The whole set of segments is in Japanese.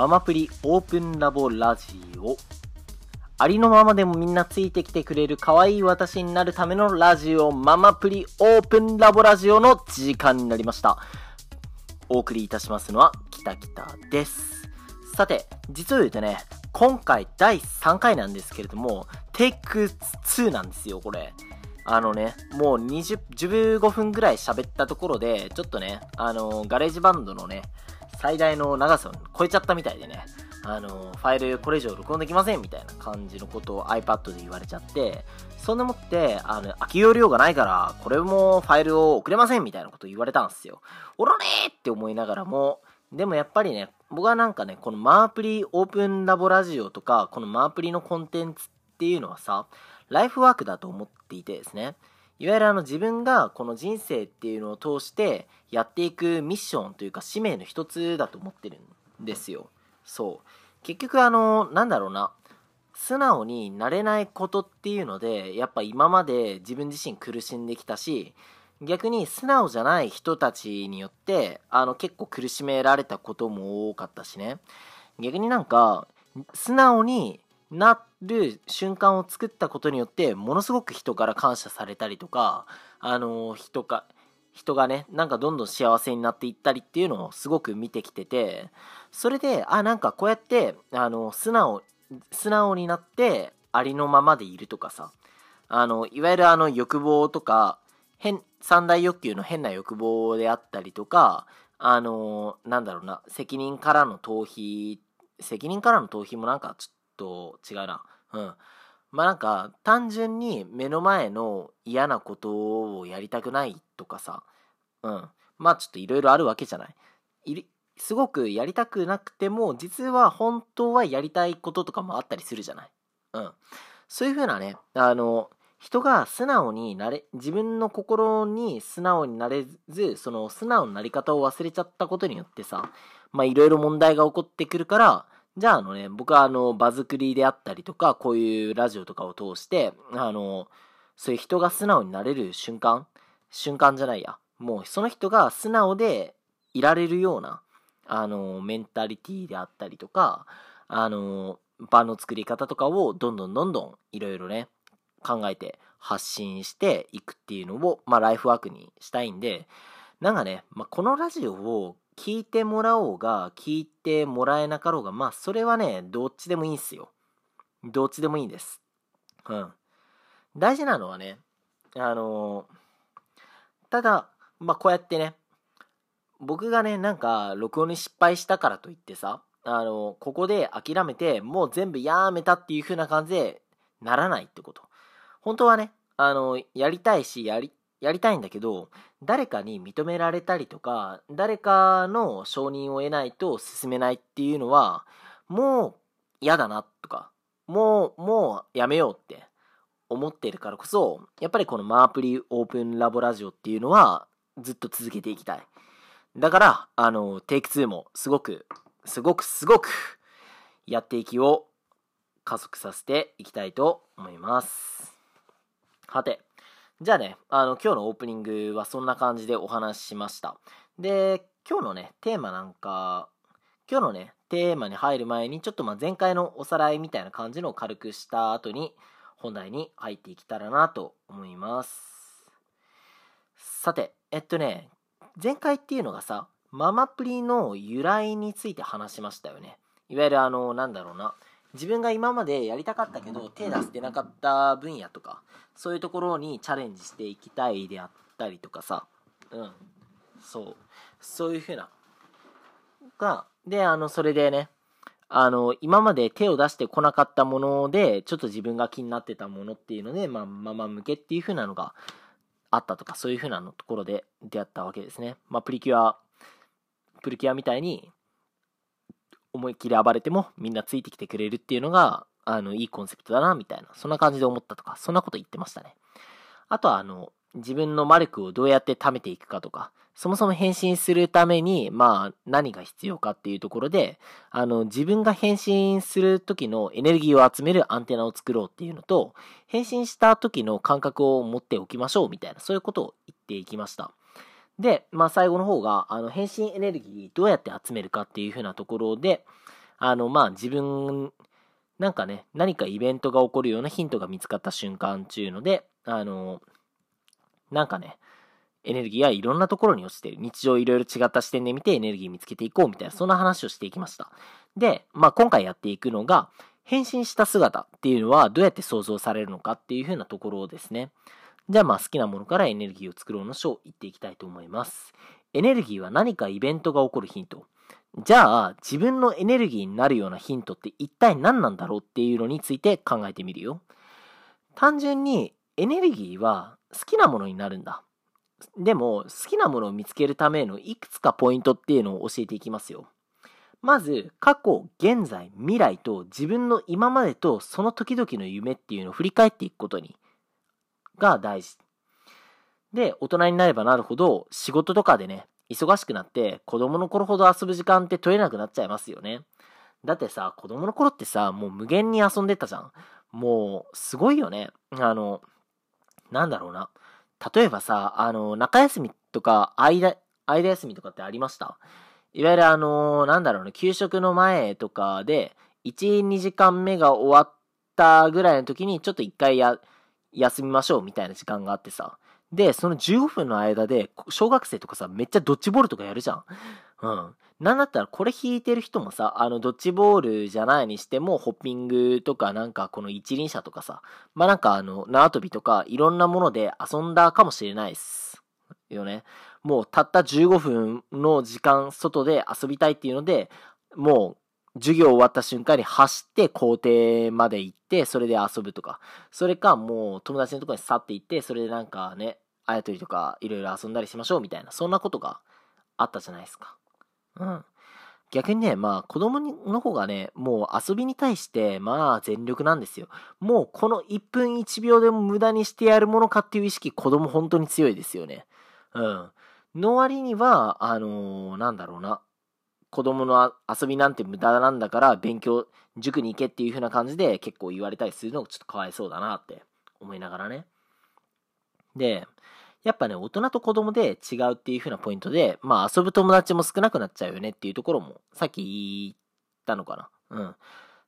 ママプリオープンラボラジオ。ありのままでもみんなついてきてくれる可愛い私になるためのラジオ、ママプリオープンラボラジオの時間になりました。お送りいたしますのは、きたきたです。さて、実を言うとね、今回第3回なんですけれども、テイク2なんですよ、これ。あのね、もう20、15分ぐらい喋ったところで、ちょっとね、あの、 GarageBand のね、最大の長さを超えちゃったみたいでね、あの、ファイルこれ以上録音できませんみたいな感じのことを iPad で言われちゃって、そんでもって、あの、空き容量がないから、これもファイルを送れませんみたいなこと言われたんですよ。おられーって思いながらも、でもやっぱりね、僕はなんかね、このマープリオープンラボラジオとか、このマープリのコンテンツっていうのはさ、ライフワークだと思っていてですね、いわゆるあの自分がこの人生っていうのを通してやっていくミッションというか使命の一つだと思ってるんですよ。そう。結局あの、なんだろうな、素直になれないことっていうので、やっぱ今まで自分自身苦しんできたし、逆に素直じゃない人たちによって、あの結構苦しめられたことも多かったしね。逆になんか、素直になる瞬間を作ったことによってものすごく人から感謝されたりとかあの人か人がねなんかどんどん幸せになっていったりっていうのをすごく見てきててそれであなんかこうやってあの素直素直になってありのままでいるとかさあのいわゆるあの欲望とか変三大欲求の変な欲望であったりとかあのなんだろうな責任からの逃避責任からの逃避もなんかちょっと違うな。うん。まあなんか単純に目の前の嫌なことをやりたくないとかさ。うん。まあちょっといろいろあるわけじゃない。すごくやりたくなくても実は本当はやりたいこととかもあったりするじゃない。うん。そういうふうなね、あの、人が素直になれ、自分の心に素直になれず、その素直ななり方を忘れちゃったことによってさ、まあいろいろ問題が起こってくるから、じゃああのね、僕はあの、場作りであったりとか、こういうラジオとかを通して、あの、そういう人が素直になれる瞬間瞬間じゃないや。もうその人が素直でいられるような、あの、メンタリティであったりとか、あの、場の作り方とかをどんどんどんどんいろいろね、考えて発信していくっていうのを、まあライフワークにしたいんで、なんかね、まあ、このラジオを聞いてもらおうが、聞いてもらえなかろうが、まあ、それはね、どっちでもいいんすよ。どっちでもいいんです。うん。大事なのはね、あのただ、まあ、こうやってね、僕がね、なんか、録音に失敗したからといってさ、あのここで諦めて、もう全部やめたっていう風な感じでならないってこと。本当はね、あのやりたいし、やり、やりたいんだけど、誰かに認められたりとか、誰かの承認を得ないと進めないっていうのは、もう嫌だなとか、もう、もうやめようって思ってるからこそ、やっぱりこのマープリオープンラボラジオっていうのはずっと続けていきたい。だから、あの、テイク2もすごく、すごくすごくやっていきを加速させていきたいと思います。はて、じゃあね、あの、今日のオープニングはそんな感じでお話ししました。で、今日のね、テーマなんか、今日のね、テーマに入る前に、ちょっとまあ前回のおさらいみたいな感じのを軽くした後に、本題に入っていけたらなと思います。さて、えっとね、前回っていうのがさ、ママプリの由来について話しましたよね。いわゆるあの、なんだろうな。自分が今までやりたかったけど手出してなかった分野とかそういうところにチャレンジしていきたいであったりとかさうんそうそういうふうながであのそれでねあの今まで手を出してこなかったものでちょっと自分が気になってたものっていうのでまあママ向けっていうふうなのがあったとかそういうふうなのところで出会ったわけですね。まあプリキュアプリキュアみたいに思いっきり暴れてもみんなついてきてくれるっていうのがあのいいコンセプトだなみたいなそんな感じで思ったとかそんなこと言ってましたね。あとはあの自分の魔力をどうやって貯めていくかとかそもそも変身するためにまあ何が必要かっていうところであの自分が変身する時のエネルギーを集めるアンテナを作ろうっていうのと変身した時の感覚を持っておきましょうみたいなそういうことを言っていきました。で、まあ、最後の方があの変身エネルギーどうやって集めるかっていう風なところであの、まあ、自分、なんかね、何かイベントが起こるようなヒントが見つかった瞬間っていうので、あの、なんかね、エネルギーはいろんなところに落ちてる。日常いろいろ違った視点で見てエネルギー見つけていこうみたいな、そんな話をしていきました。で、まあ今回やっていくのが、変身した姿っていうのはどうやって想像されるのかっていう風なところをですね。じゃあまあ好きなものからエネルギーを作ろうの章言っていきたいと思います。エネルギーは何かイベントが起こるヒント。じゃあ自分のエネルギーになるようなヒントって一体何なんだろうっていうのについて考えてみるよ。単純にエネルギーは好きなものになるんだ。でも、好きなものを見つけるためのいくつかポイントっていうのを教えていきますよ。まず、過去、現在、未来と自分の今までとその時々の夢っていうのを振り返っていくことに、が大事。で、大人になればなるほど、仕事とかでね、忙しくなって子供の頃ほど遊ぶ時間って取れなくなっちゃいますよね。だってさ、子供の頃ってさ、もう無限に遊んでたじゃん。もう、すごいよね。あの、なんだろうな。例えばさ、あの、中休みとか、間、間休みとかってありました？いわゆるあの、なんだろうね、給食の前とかで、1、2時間目が終わったぐらいの時に、ちょっと一回や、休みましょうみたいな時間があってさ。で、その15分の間で、小学生とかさ、めっちゃドッジボールとかやるじゃん。うん。なんだったらこれ弾いてる人もさ、あの、ドッジボールじゃないにしても、ホッピングとかなんかこの一輪車とかさ、まあなんかあの、縄跳びとかいろんなもので遊んだかもしれないっす。よね。もうたった15分の時間外で遊びたいっていうので、もう授業終わった瞬間に走って校庭まで行って、それで遊ぶとか。それかもう友達のとこに去って行って、それでなんかね、あやとりとかいろいろ遊んだりしましょうみたいな、そんなことがあったじゃないですか。うん。逆にね、まあ子供の方がね、もう遊びに対して、まあ全力なんですよ。もうこの1分1秒でも無駄にしてやるものかっていう意識、子供本当に強いですよね。うん。の割には、あのー、なんだろうな。子供の遊びなんて無駄なんだから勉強、塾に行けっていう風な感じで結構言われたりするのがちょっとかわいそうだなって思いながらね。で、やっぱね、大人と子供で違うっていう風なポイントで、まあ遊ぶ友達も少なくなっちゃうよねっていうところも、さっき言ったのかな。うん。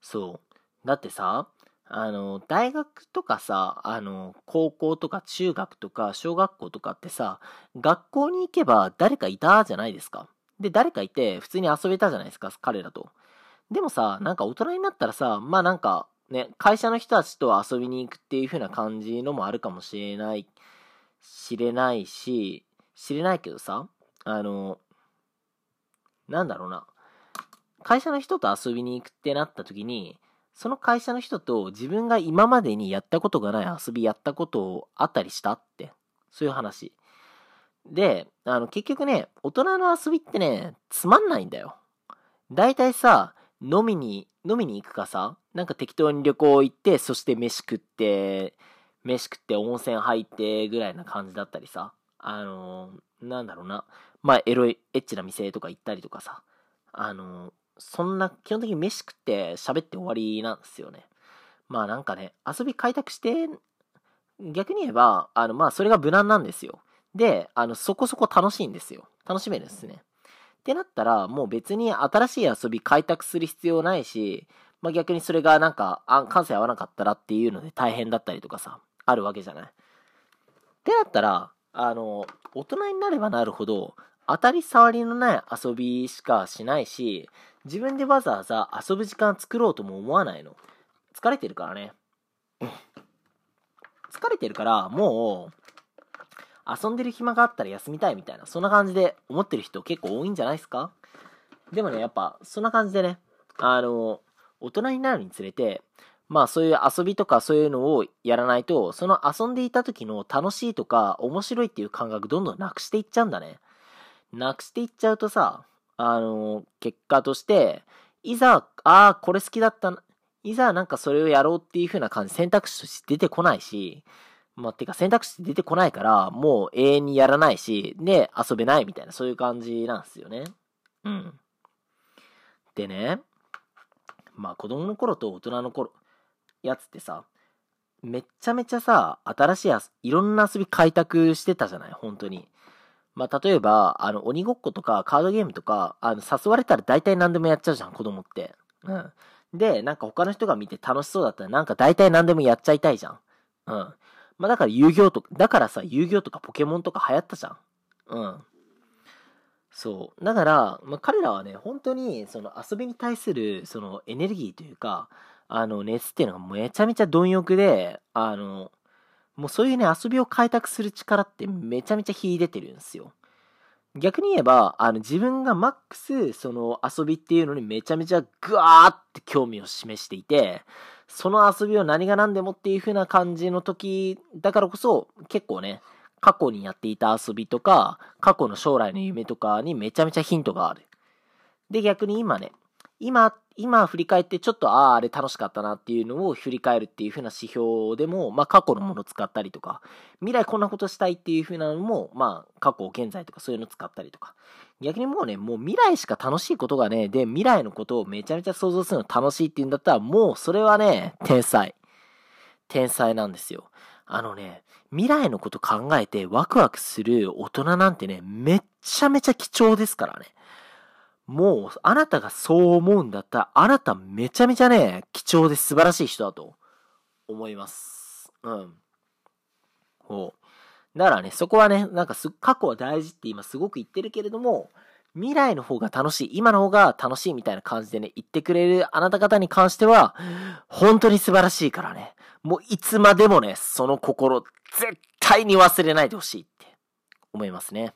そう。だってさ、あの、大学とかさ、あの、高校とか中学とか小学校とかってさ、学校に行けば誰かいたじゃないですか。で、誰かいて普通に遊べたじゃないですか、彼らと。でもさ、なんか大人になったらさ、まあなんかね、会社の人たちと遊びに行くっていう風な感じのもあるかもしれない知れないし、知れないけどさ、あの、なんだろうな。会社の人と遊びに行くってなった時に、その会社の人と自分が今までにやったことがない遊びやったことあったりしたって、そういう話。で、あの、結局ね、大人の遊びってね、つまんないんだよ。大体さ、飲みに、飲みに行くかさ、なんか適当に旅行行って、そして飯食って、飯食って温泉入ってぐらいな感じだったりさ、あのー、なんだろうな、まあ、エロい、エッチな店とか行ったりとかさ、あのー、そんな、基本的に飯食って喋って終わりなんですよね。まあなんかね、遊び開拓して、逆に言えば、あの、まあそれが無難なんですよ。で、あの、そこそこ楽しいんですよ。楽しめるんですね。ってなったら、もう別に新しい遊び開拓する必要ないし、まあ逆にそれがなんか、あ感性合わなかったらっていうので大変だったりとかさ、あるわけじゃない？ってなったら、あの、大人になればなるほど、当たり障りのない遊びしかしないし、自分でわざわざ遊ぶ時間作ろうとも思わないの。疲れてるからね。疲れてるから、もう、遊んでる暇があったら休みたいみたいな、そんな感じで思ってる人結構多いんじゃないですか？でもね、やっぱ、そんな感じでね、あの、大人になるにつれて、まあそういう遊びとかそういうのをやらないと、その遊んでいた時の楽しいとか面白いっていう感覚どんどんなくしていっちゃうんだね。なくしていっちゃうとさ、あの、結果として、いざ、ああ、これ好きだった、いざなんかそれをやろうっていう風な感じ、選択肢として出てこないし、まあ、てか選択肢出てこないから、もう永遠にやらないし、で、遊べないみたいな、そういう感じなんですよね。うん。でね、まあ子供の頃と大人の頃、やつってさ、めっちゃめちゃさ、新しいいろんな遊び開拓してたじゃない？本当に。まあ、例えば、あの、鬼ごっことかカードゲームとか、あの、誘われたら大体何でもやっちゃうじゃん、子供って。うん。で、なんか他の人が見て楽しそうだったら、なんか大体何でもやっちゃいたいじゃん。うん。まあだから遊戯王とか、だからさ、遊戯王とかポケモンとか流行ったじゃん。うん。そう。だから、まあ、彼らはね、本当に、その遊びに対する、そのエネルギーというか、あの、熱っていうのがめちゃめちゃ貪欲で、あの、もうそういうね、遊びを開拓する力ってめちゃめちゃ秀でてるんですよ。逆に言えば、あの、自分がマックス、その遊びっていうのにめちゃめちゃグワーって興味を示していて、その遊びを何が何でもっていう風な感じの時だからこそ、結構ね、過去にやっていた遊びとか、過去の将来の夢とかにめちゃめちゃヒントがある。で、逆に今ね、今、今振り返ってちょっと、ああ、あれ楽しかったなっていうのを振り返るっていう風な指標でも、まあ過去のもの使ったりとか、未来こんなことしたいっていう風なのも、まあ過去、現在とかそういうの使ったりとか。逆にもうね、もう未来しか楽しいことがね、で、未来のことをめちゃめちゃ想像するの楽しいっていうんだったら、もうそれはね、天才。天才なんですよ。あのね、未来のこと考えてワクワクする大人なんてね、めっちゃめちゃ貴重ですからね。もう、あなたがそう思うんだったら、あなためちゃめちゃね、貴重で素晴らしい人だと思います。うん。ほう。だからね、そこはね、なんかす、過去は大事って今すごく言ってるけれども、未来の方が楽しい、今の方が楽しいみたいな感じでね、言ってくれるあなた方に関しては、本当に素晴らしいからね。もういつまでもね、その心、絶対に忘れないでほしいって思いますね。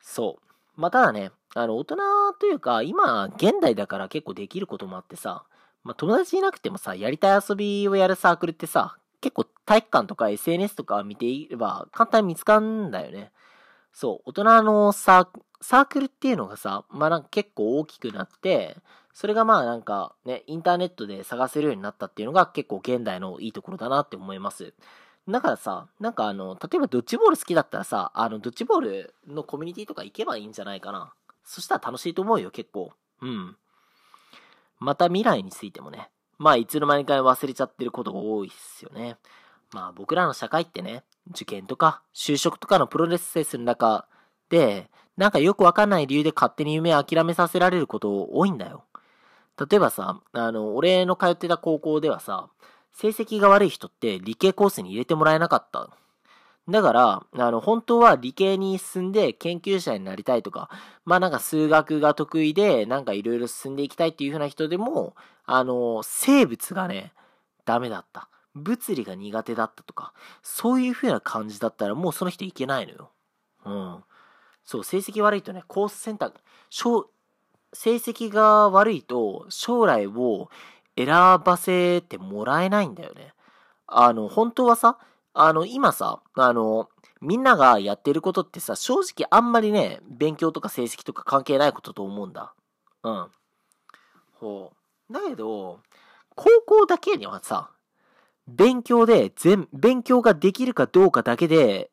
そう。まあ、ただね、あの、大人というか、今、現代だから結構できることもあってさ、まあ、友達いなくてもさ、やりたい遊びをやるサークルってさ、結構体育館とか SNS とか見ていれば簡単に見つかんだよね。そう、大人のサーサークルっていうのがさ、まあなんか結構大きくなって、それがまあなんかね、インターネットで探せるようになったっていうのが結構現代のいいところだなって思います。だからさ、なんかあの、例えばドッジボール好きだったらさ、あの、ドッジボールのコミュニティとか行けばいいんじゃないかな。そしたら楽しいと思うよ、結構。うん。また未来についてもね、まあいつの間にか忘れちゃってることが多いですよね。まあ僕らの社会ってね、受験とか就職とかのプロレスセスの中で、なんかよくわかんない理由で勝手に夢を諦めさせられること多いんだよ。例えばさ、あの、俺の通ってた高校ではさ、成績が悪い人って理系コースに入れてもらえなかった。だから、あの、本当は理系に進んで研究者になりたいとか、まあなんか数学が得意で、なんかいろいろ進んでいきたいっていう風な人でも、あの、生物がね、ダメだった。物理が苦手だったとか、そういう風な感じだったらもうその人いけないのよ。うん。そう、成績悪いとね、コース選択、小成績が悪いと将来を選ばせてもらえないんだよね。あの、本当はさ、あの、今さ、あの、みんながやってることってさ、正直あんまりね、勉強とか成績とか関係ないことと思うんだ。うん。ほう。だけど、高校だけにはさ、勉強で全、勉強ができるかどうかだけで、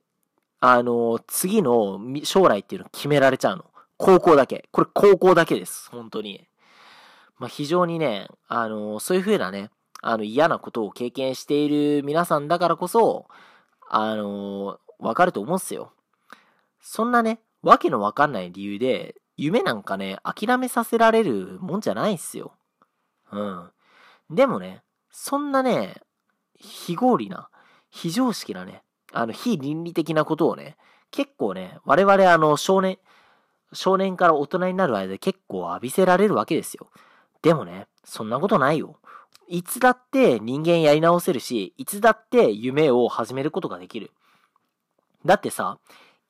あの、次の将来っていうの決められちゃうの。高校だけ。これ高校だけです。本当に。まあ、非常にね、あの、そういう風なね、あの、嫌なことを経験している皆さんだからこそ、あの、わかると思うんすよ。そんなね、わけのわかんない理由で、夢なんかね、諦めさせられるもんじゃないんすよ。うん。でもね、そんなね、非合理な、非常識なね、あの、非倫理的なことをね、結構ね、我々あの、少年、少年から大人になる間で結構浴びせられるわけですよ。でもね、そんなことないよ。いつだって人間やり直せるし、いつだって夢を始めることができる。だってさ、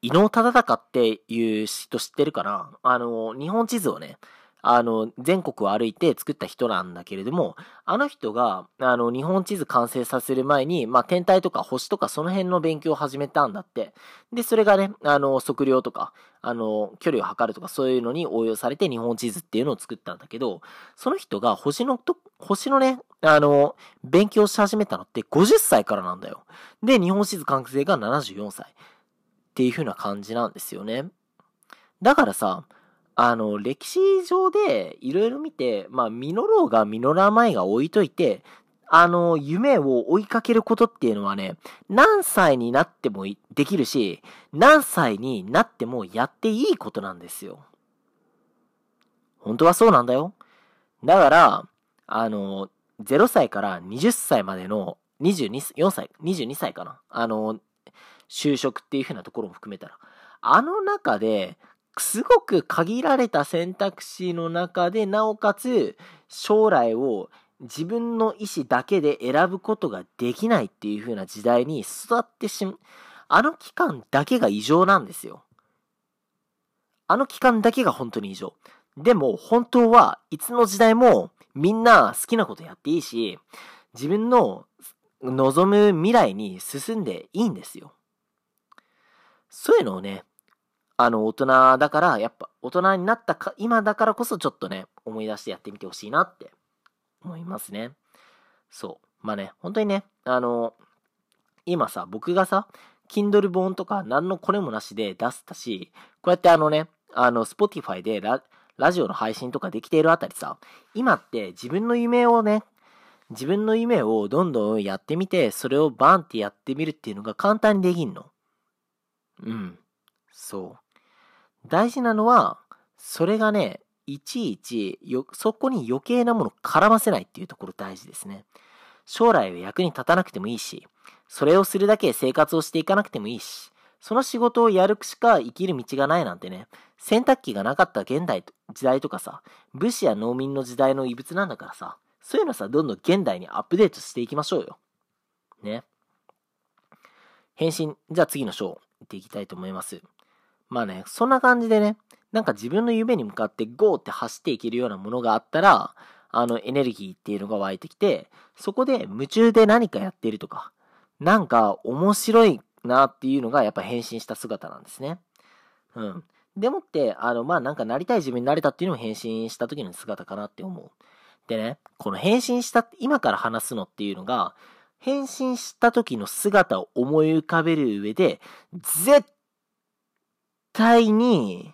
伊能忠敬っていう人知ってるかなあの、日本地図をね、あの、全国を歩いて作った人なんだけれども、あの人が、あの、日本地図完成させる前に、まあ、天体とか星とかその辺の勉強を始めたんだって。で、それがね、あの、測量とか、あの、距離を測るとかそういうのに応用されて日本地図っていうのを作ったんだけど、その人が星のと、星のね、あの、勉強し始めたのって50歳からなんだよ。で、日本地図完成が74歳。っていう風な感じなんですよね。だからさ、あの、歴史上でいろいろ見て、まあ、実ろうが実らないが置いといて、あの、夢を追いかけることっていうのはね、何歳になってもできるし、何歳になってもやっていいことなんですよ。本当はそうなんだよ。だから、あの、0歳から20歳までの22、4歳、22歳かな。あの、就職っていう風なところも含めたら。あの中で、すごく限られた選択肢の中で、なおかつ、将来を自分の意思だけで選ぶことができないっていう風な時代に育ってしま、あの期間だけが異常なんですよ。あの期間だけが本当に異常。でも、本当はいつの時代もみんな好きなことやっていいし、自分の望む未来に進んでいいんですよ。そういうのをね、あの、大人だから、やっぱ大人になったか、今だからこそちょっとね、思い出してやってみてほしいなって思いますね。そう。まあね、本当にね、あの、今さ、僕がさ、Kindle 本とか何のこれもなしで出したし、こうやってあのね、あの、Spotify でララジオの配信とかできているあたりさ、今って自分の夢をね、自分の夢をどんどんやってみて、それをバンってやってみるっていうのが簡単にできんの。うん。そう。大事なのは、それがね、いちいちよ、そこに余計なもの絡ませないっていうところ大事ですね。将来は役に立たなくてもいいし、それをするだけ生活をしていかなくてもいいし、その仕事をやるしか生きる道がないなんてね、洗濯機がなかった現代、時代とかさ、武士や農民の時代の遺物なんだからさ、そういうのさ、どんどん現代にアップデートしていきましょうよ。ね。返信、じゃあ次の章、行っていきたいと思います。まあね、そんな感じでね、なんか自分の夢に向かってゴーって走っていけるようなものがあったら、あのエネルギーっていうのが湧いてきて、そこで夢中で何かやってるとか、なんか面白いなっていうのがやっぱ変身した姿なんですね。うん。でもって、あの、まあなんかなりたい自分になれたっていうのも変身した時の姿かなって思う。でね、この変身した、今から話すのっていうのが、変身した時の姿を思い浮かべる上で、絶対に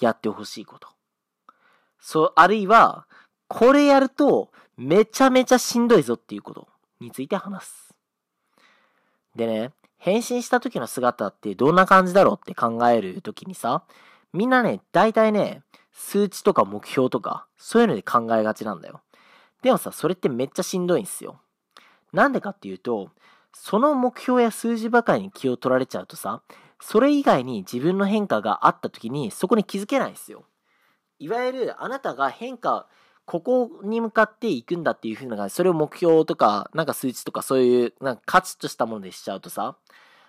やってほしいこと。そう、あるいは、これやるとめちゃめちゃしんどいぞっていうことについて話す。でね、変身した時の姿ってどんな感じだろうって考える時にさ、みんなね、大体ね、数値とか目標とか、そういうので考えがちなんだよ。でもさ、それってめっちゃしんどいんすよ。なんでかっていうと、その目標や数字ばかりに気を取られちゃうとさ、それ以外に自分の変化があった時にそこに気づけないんですよ。いわゆるあなたが変化、ここに向かっていくんだっていう風な、それを目標とか、なんか数値とかそういう、なんか価値としたものでしちゃうとさ、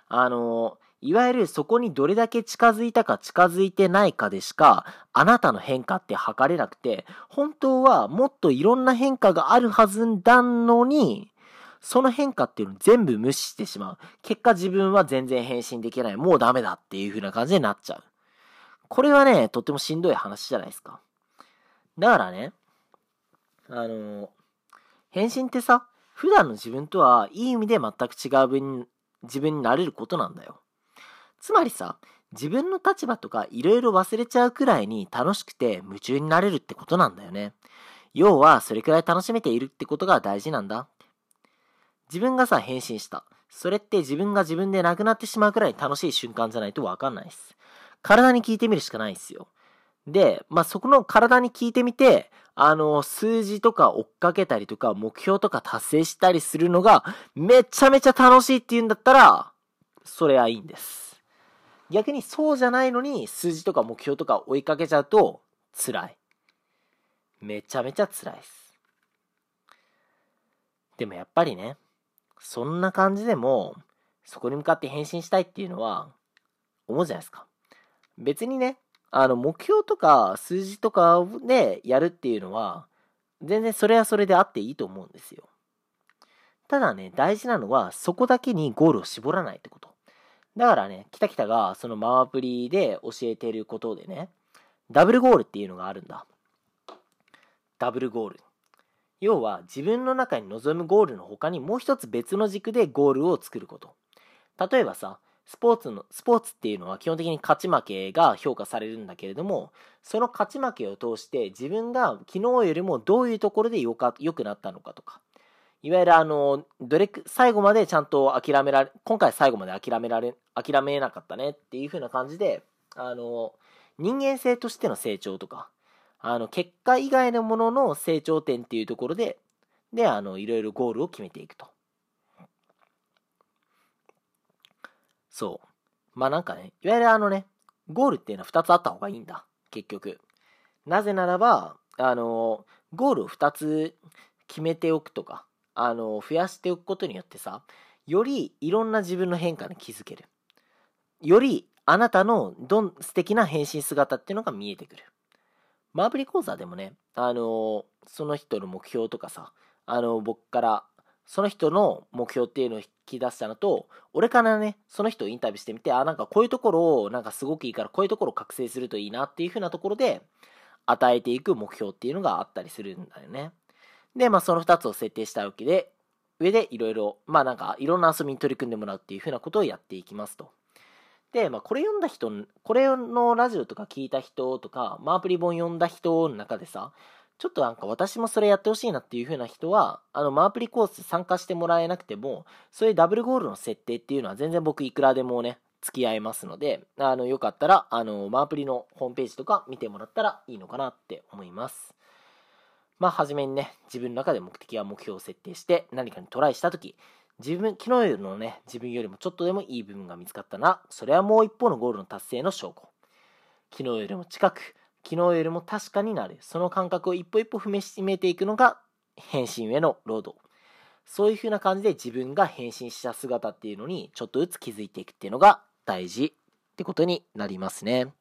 あの、いわゆるそこにどれだけ近づいたか近づいてないかでしか、あなたの変化って測れなくて、本当はもっといろんな変化があるはずだのに、その変化っていうのを全部無視してしまう。結果自分は全然変身できない。もうダメだっていう風な感じになっちゃう。これはね、とってもしんどい話じゃないですか。だからね、あの、変身ってさ、普段の自分とはいい意味で全く違う分自分になれることなんだよ。つまりさ、自分の立場とかいろいろ忘れちゃうくらいに楽しくて夢中になれるってことなんだよね。要はそれくらい楽しめているってことが大事なんだ。自分がさ、変身した。それって自分が自分でなくなってしまうくらい楽しい瞬間じゃないとわかんないです。体に聞いてみるしかないんですよ。で、まあ、そこの体に聞いてみて、あの、数字とか追っかけたりとか、目標とか達成したりするのが、めちゃめちゃ楽しいっていうんだったら、それはいいんです。逆にそうじゃないのに、数字とか目標とか追いかけちゃうと、辛い。めちゃめちゃ辛いです。でもやっぱりね、そんな感じでも、そこに向かって変身したいっていうのは、思うじゃないですか。別にね、あの、目標とか数字とかでやるっていうのは、全然それはそれであっていいと思うんですよ。ただね、大事なのは、そこだけにゴールを絞らないってこと。だからね、キタキタがそのママプリで教えてることでね、ダブルゴールっていうのがあるんだ。ダブルゴール。要は自分の中に望むゴールの他にもう一つ別の軸でゴールを作ること。例えばさ、スポーツの、スポーツっていうのは基本的に勝ち負けが評価されるんだけれども、その勝ち負けを通して自分が昨日よりもどういうところで良か良くなったのかとか、いわゆるあの、どれく、最後までちゃんと諦められ、今回最後まで諦められ、諦めなかったねっていう風な感じで、あの、人間性としての成長とか、あの、結果以外のものの成長点っていうところで、で、あの、いろいろゴールを決めていくと。そう。まあなんかね、いわゆるあのね、ゴールっていうのは2つあった方がいいんだ。結局。なぜならば、あの、ゴールを2つ決めておくとか、あの、増やしておくことによってさ、よりいろんな自分の変化に気づける。よりあなたのどん素敵な変身姿っていうのが見えてくる。マーブリ講座でもね、あの、その人の目標とかさ、あの、僕からその人の目標っていうのを引き出したのと、俺からね、その人をインタビューしてみて、あ、なんかこういうところを、なんかすごくいいから、こういうところを覚醒するといいなっていう風なところで、与えていく目標っていうのがあったりするんだよね。で、まあその2つを設定したわけで、上でいろいろ、まあなんかいろんな遊びに取り組んでもらうっていう風なことをやっていきますと。で、まあこれ読んだ人、これのラジオとか聞いた人とか、マープリ本読んだ人の中でさ、ちょっとなんか私もそれやってほしいなっていう風な人は、あの、マープリコース参加してもらえなくても、そういうダブルゴールの設定っていうのは全然僕いくらでもね、付き合いますので、あの、よかったら、あの、マープリのホームページとか見てもらったらいいのかなって思います。まあ、はじめにね、自分の中で目的や目標を設定して何かにトライしたとき、自分、昨日よりのね、自分よりもちょっとでもいい部分が見つかったな、それはもう一方のゴールの達成の証拠。昨日よりも近く、昨日よりも確かになる。その感覚を一歩一歩踏みしめていくのが変身へのロード。そういう風な感じで自分が変身した姿っていうのにちょっとずつ気づいていくっていうのが大事ってことになりますね。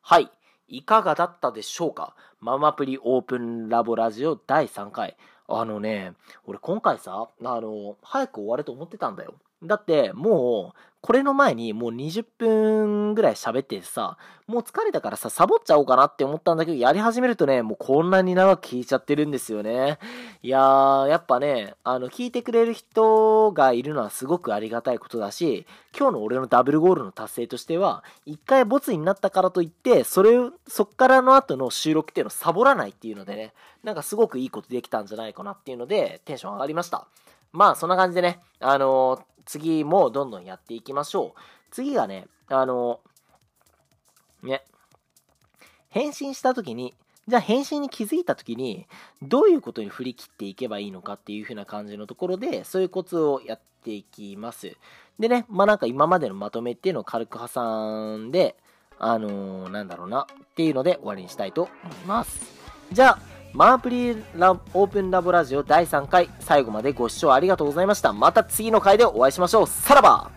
はい。いかがだったでしょうか？ママプリオープンラボラジオ第3回。あのね、俺今回さ、あの、早く終わると思ってたんだよ。だって、もう、これの前にもう20分ぐらい喋ってさ、もう疲れたからさ、サボっちゃおうかなって思ったんだけど、やり始めるとね、もうこんなに長く聞いちゃってるんですよね。いやー、やっぱね、あの、聞いてくれる人がいるのはすごくありがたいことだし、今日の俺のダブルゴールの達成としては、一回ボツになったからといって、それを、そっからの後の収録っていうのをサボらないっていうのでね、なんかすごくいいことできたんじゃないかなっていうので、テンション上がりました。まあ、そんな感じでね、あのー、次もどんどんやっていきましょう。次がね、あのー、ね、返信した時に、じゃあ返信に気づいた時に、どういうことに振り切っていけばいいのかっていう風な感じのところで、そういうコツをやっていきます。でね、まあなんか今までのまとめっていうのを軽く挟んで、あのー、なんだろうな、っていうので終わりにしたいと思います。じゃあ、マープリーラオープンラボラジオ第3回、最後までご視聴ありがとうございました。また次の回でお会いしましょう。さらば